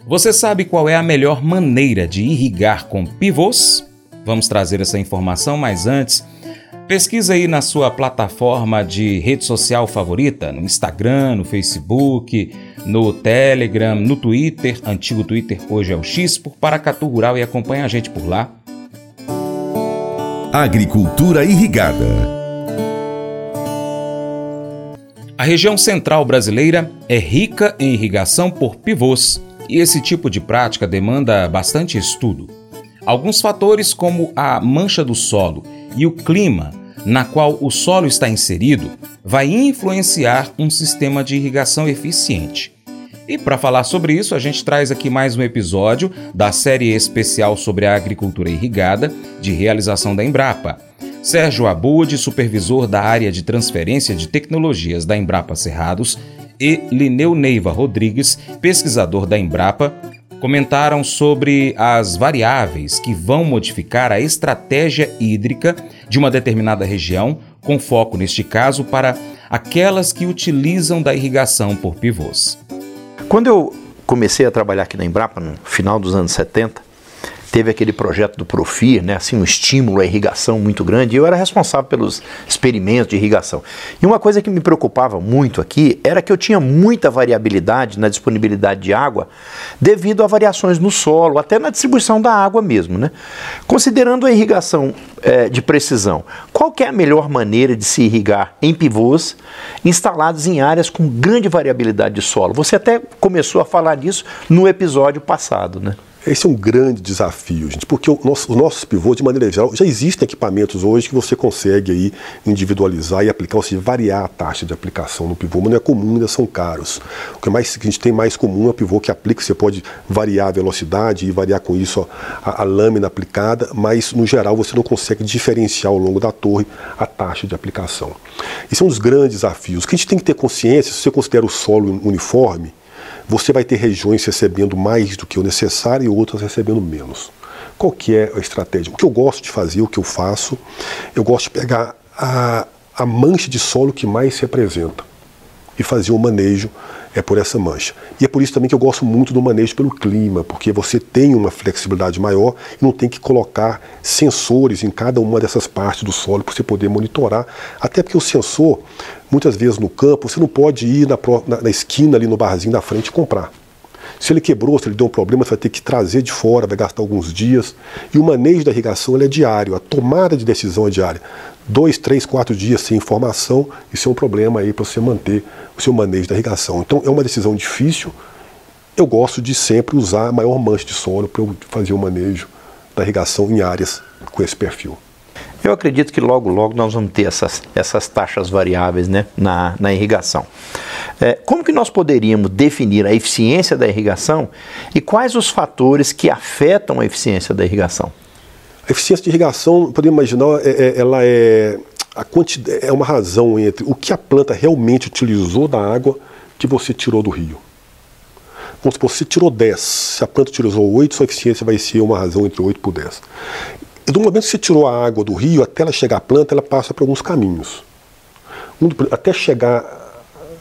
Você sabe qual é a melhor maneira de irrigar com pivôs? Vamos trazer essa informação, mas antes, pesquisa aí na sua plataforma de rede social favorita, no Instagram, no Facebook, no Telegram, no Twitter, antigo Twitter, hoje é o X, por Paracatu Rural e acompanha a gente por lá. Agricultura irrigada. A região central brasileira é rica em irrigação por pivôs e esse tipo de prática demanda bastante estudo. Alguns fatores, como a mancha do solo e o clima na qual o solo está inserido, vai influenciar um sistema de irrigação eficiente. E para falar sobre isso, a gente traz aqui mais um episódio da série especial sobre a agricultura irrigada, de realização da Embrapa. Sérgio Abud, supervisor da área de transferência de tecnologias da Embrapa Cerrados, e Lineu Neiva Rodrigues, pesquisador da Embrapa, comentaram sobre as variáveis que vão modificar a estratégia hídrica de uma determinada região, com foco, neste caso, para aquelas que utilizam da irrigação por pivôs. Quando eu comecei a trabalhar aqui na Embrapa, no final dos anos 70, teve aquele projeto do Profir, né, assim, um estímulo à irrigação muito grande, e eu era responsável pelos experimentos de irrigação. E uma coisa que me preocupava muito aqui era que eu tinha muita variabilidade na disponibilidade de água devido a variações no solo, até na distribuição da água mesmo. Né? Considerando a irrigação é, de precisão, qual é a melhor maneira de se irrigar em pivôs instalados em áreas com grande variabilidade de solo? Você até começou a falar disso no episódio passado, né? Esse é um grande desafio, gente, porque o nosso, os nossos pivôs, de maneira geral, já existem equipamentos hoje que você consegue aí individualizar e aplicar, ou seja, variar a taxa de aplicação no pivô, mas não é comum, ainda são caros. O que, mais, que a gente tem mais comum é o pivô que aplica, você pode variar a velocidade e variar com isso a, a lâmina aplicada, mas no geral você não consegue diferenciar ao longo da torre a taxa de aplicação. Esse é um dos grandes desafios. O que a gente tem que ter consciência, se você considera o solo uniforme, você vai ter regiões recebendo mais do que o necessário e outras recebendo menos. Qual que é a estratégia? O que eu gosto de fazer, o que eu faço, eu gosto de pegar a, a mancha de solo que mais se apresenta e fazer um manejo é por essa mancha. E é por isso também que eu gosto muito do manejo pelo clima, porque você tem uma flexibilidade maior e não tem que colocar sensores em cada uma dessas partes do solo para você poder monitorar. Até porque o sensor, muitas vezes no campo, você não pode ir na, na, na esquina ali no barzinho da frente e comprar. Se ele quebrou, se ele deu um problema, você vai ter que trazer de fora, vai gastar alguns dias. E o manejo da irrigação é diário, a tomada de decisão é diária. Dois, três, quatro dias sem informação, isso é um problema aí para você manter o seu manejo da irrigação. Então é uma decisão difícil. Eu gosto de sempre usar a maior mancha de solo para eu fazer o manejo da irrigação em áreas com esse perfil. Eu acredito que logo, logo nós vamos ter essas, essas taxas variáveis né, na, na irrigação. É, como que nós poderíamos definir a eficiência da irrigação e quais os fatores que afetam a eficiência da irrigação? A eficiência de irrigação, podemos imaginar, é, é, ela é, a é uma razão entre o que a planta realmente utilizou da água que você tirou do rio. Vamos supor, se tirou 10, se a planta utilizou 8, sua eficiência vai ser uma razão entre 8 por 10. E do momento que você tirou a água do rio, até ela chegar à planta, ela passa por alguns caminhos. até chegar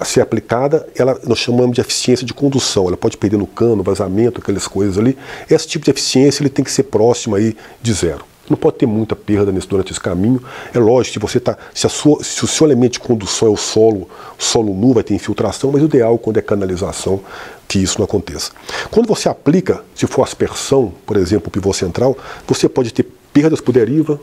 a ser aplicada, ela, nós chamamos de eficiência de condução. Ela pode perder no cano, vazamento, aquelas coisas ali. Esse tipo de eficiência ele tem que ser próximo aí de zero. Não pode ter muita perda nesse, durante esse caminho. É lógico que você está. Se, se, o seu elemento de condução é o solo, solo nu, vai ter infiltração, mas o ideal quando é canalização que isso não aconteça. Quando você aplica, se for aspersão, por exemplo, o pivô central, você pode ter perdas por deriva,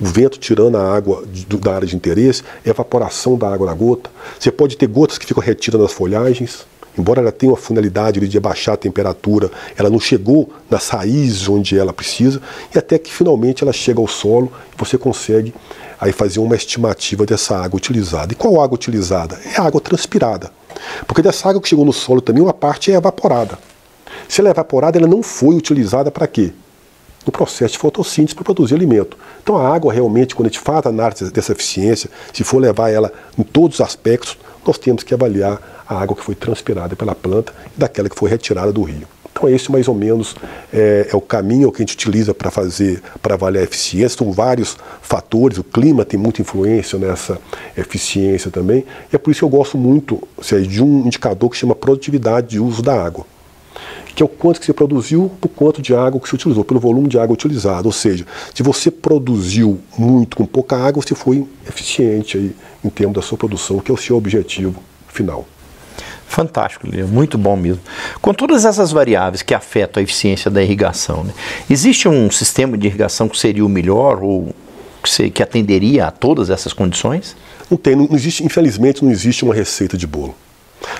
o vento tirando a água de, da área de interesse, evaporação da água na gota. Você pode ter gotas que ficam retidas nas folhagens, embora ela tenha uma finalidade de abaixar a temperatura, ela não chegou nas raízes onde ela precisa, e até que finalmente ela chega ao solo e você consegue aí fazer uma estimativa dessa água utilizada. E qual água utilizada? É a água transpirada. Porque dessa água que chegou no solo também, uma parte é evaporada. Se ela é evaporada, ela não foi utilizada para quê? No processo de fotossíntese para produzir alimento. Então a água realmente, quando a gente faz análise dessa eficiência, se for levar ela em todos os aspectos, nós temos que avaliar a água que foi transpirada pela planta e daquela que foi retirada do rio. Então esse mais ou menos é, é o caminho que a gente utiliza para fazer, para avaliar a eficiência. São vários fatores, o clima tem muita influência nessa eficiência também. E é por isso que eu gosto muito seja, de um indicador que chama produtividade de uso da água que é o quanto que você produziu por quanto de água que você utilizou, pelo volume de água utilizado. Ou seja, se você produziu muito com pouca água, você foi eficiente aí em termos da sua produção, que é o seu objetivo final. Fantástico, Lilian, muito bom mesmo. Com todas essas variáveis que afetam a eficiência da irrigação, né, existe um sistema de irrigação que seria o melhor ou que, que atenderia a todas essas condições? Não tem, não existe, infelizmente não existe uma receita de bolo.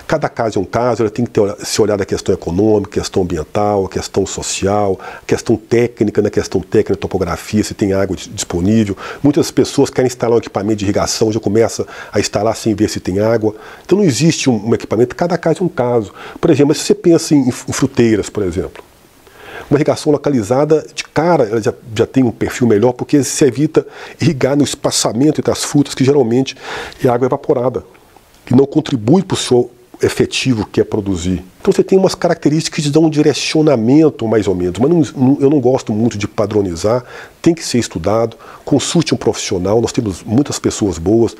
Cada caso é um caso, ela tem que ter, se olhar da questão econômica, questão ambiental, questão social, questão técnica, na né, questão técnica, topografia, se tem água disponível. Muitas pessoas querem instalar um equipamento de irrigação, já começa a instalar sem ver se tem água. Então não existe um, um equipamento, cada caso é um caso. Por exemplo, se você pensa em, em fruteiras, por exemplo, uma irrigação localizada, de cara, ela já, já tem um perfil melhor, porque se evita irrigar no espaçamento entre as frutas, que geralmente é água evaporada, que não contribui para o seu efetivo que é produzir. Então você tem umas características que te dão um direcionamento, mais ou menos, mas não, não, eu não gosto muito de padronizar, tem que ser estudado, consulte um profissional, nós temos muitas pessoas boas,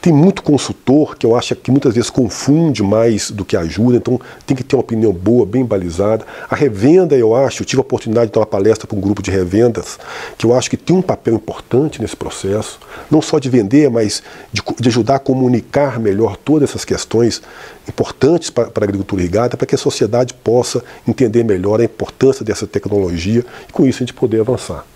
tem muito consultor que eu acho que muitas vezes confunde mais do que ajuda, então tem que ter uma opinião boa, bem balizada. A revenda, eu acho, eu tive a oportunidade de dar uma palestra para um grupo de revendas, que eu acho que tem um papel importante nesse processo, não só de vender, mas de, de ajudar a comunicar melhor todas essas questões importantes para, para a agricultura irrigada, para que a sociedade possa entender melhor a importância dessa tecnologia e com isso a gente poder avançar.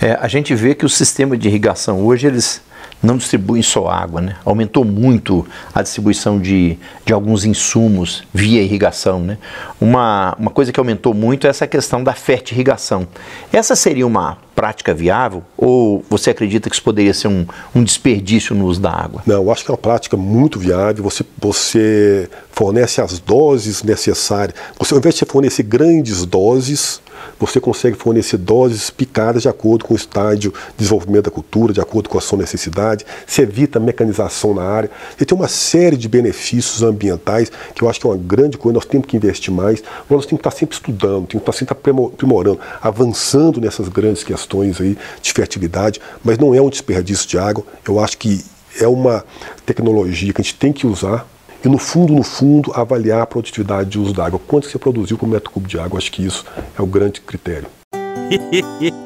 É, a gente vê que o sistema de irrigação hoje eles não distribuem só água, né? aumentou muito a distribuição de, de alguns insumos via irrigação. Né? Uma, uma coisa que aumentou muito é essa questão da fertirrigação. Essa seria uma prática viável ou você acredita que isso poderia ser um, um desperdício no uso da água? Não, eu acho que é uma prática muito viável. Você, você fornece as doses necessárias. Você, ao invés de fornecer grandes doses, você consegue fornecer doses picadas de acordo com o estágio de desenvolvimento da cultura, de acordo com a sua necessidade, se evita mecanização na área. Você tem uma série de benefícios ambientais que eu acho que é uma grande coisa, nós temos que investir mais, nós temos que estar sempre estudando, temos que estar sempre aprimorando, avançando nessas grandes questões aí de fertilidade, mas não é um desperdício de água, eu acho que é uma tecnologia que a gente tem que usar e no fundo, no fundo, avaliar a produtividade de uso da água. Quanto você produziu por metro cúbico de água, acho que isso é o grande critério.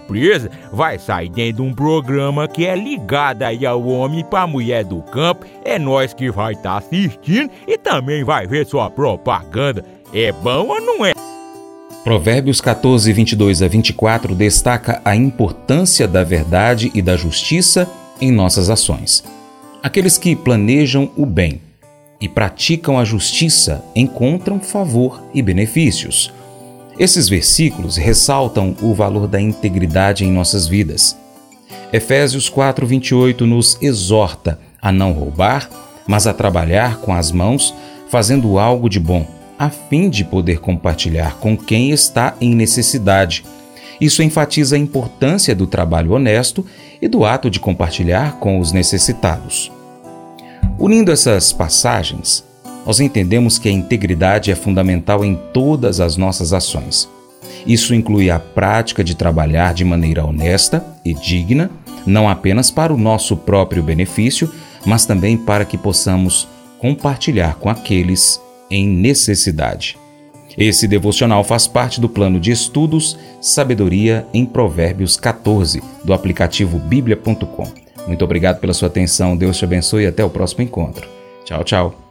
vai sair dentro de um programa que é ligado aí ao homem para mulher do campo. É nós que vai estar tá assistindo e também vai ver sua propaganda. É bom ou não é? Provérbios 14, 22 a 24 destaca a importância da verdade e da justiça em nossas ações. Aqueles que planejam o bem e praticam a justiça encontram favor e benefícios. Esses versículos ressaltam o valor da integridade em nossas vidas. Efésios 4:28 nos exorta a não roubar, mas a trabalhar com as mãos, fazendo algo de bom a fim de poder compartilhar com quem está em necessidade. Isso enfatiza a importância do trabalho honesto e do ato de compartilhar com os necessitados. Unindo essas passagens, nós entendemos que a integridade é fundamental em todas as nossas ações. Isso inclui a prática de trabalhar de maneira honesta e digna, não apenas para o nosso próprio benefício, mas também para que possamos compartilhar com aqueles em necessidade. Esse devocional faz parte do plano de estudos Sabedoria em Provérbios 14, do aplicativo bíblia.com. Muito obrigado pela sua atenção, Deus te abençoe e até o próximo encontro. Tchau, tchau.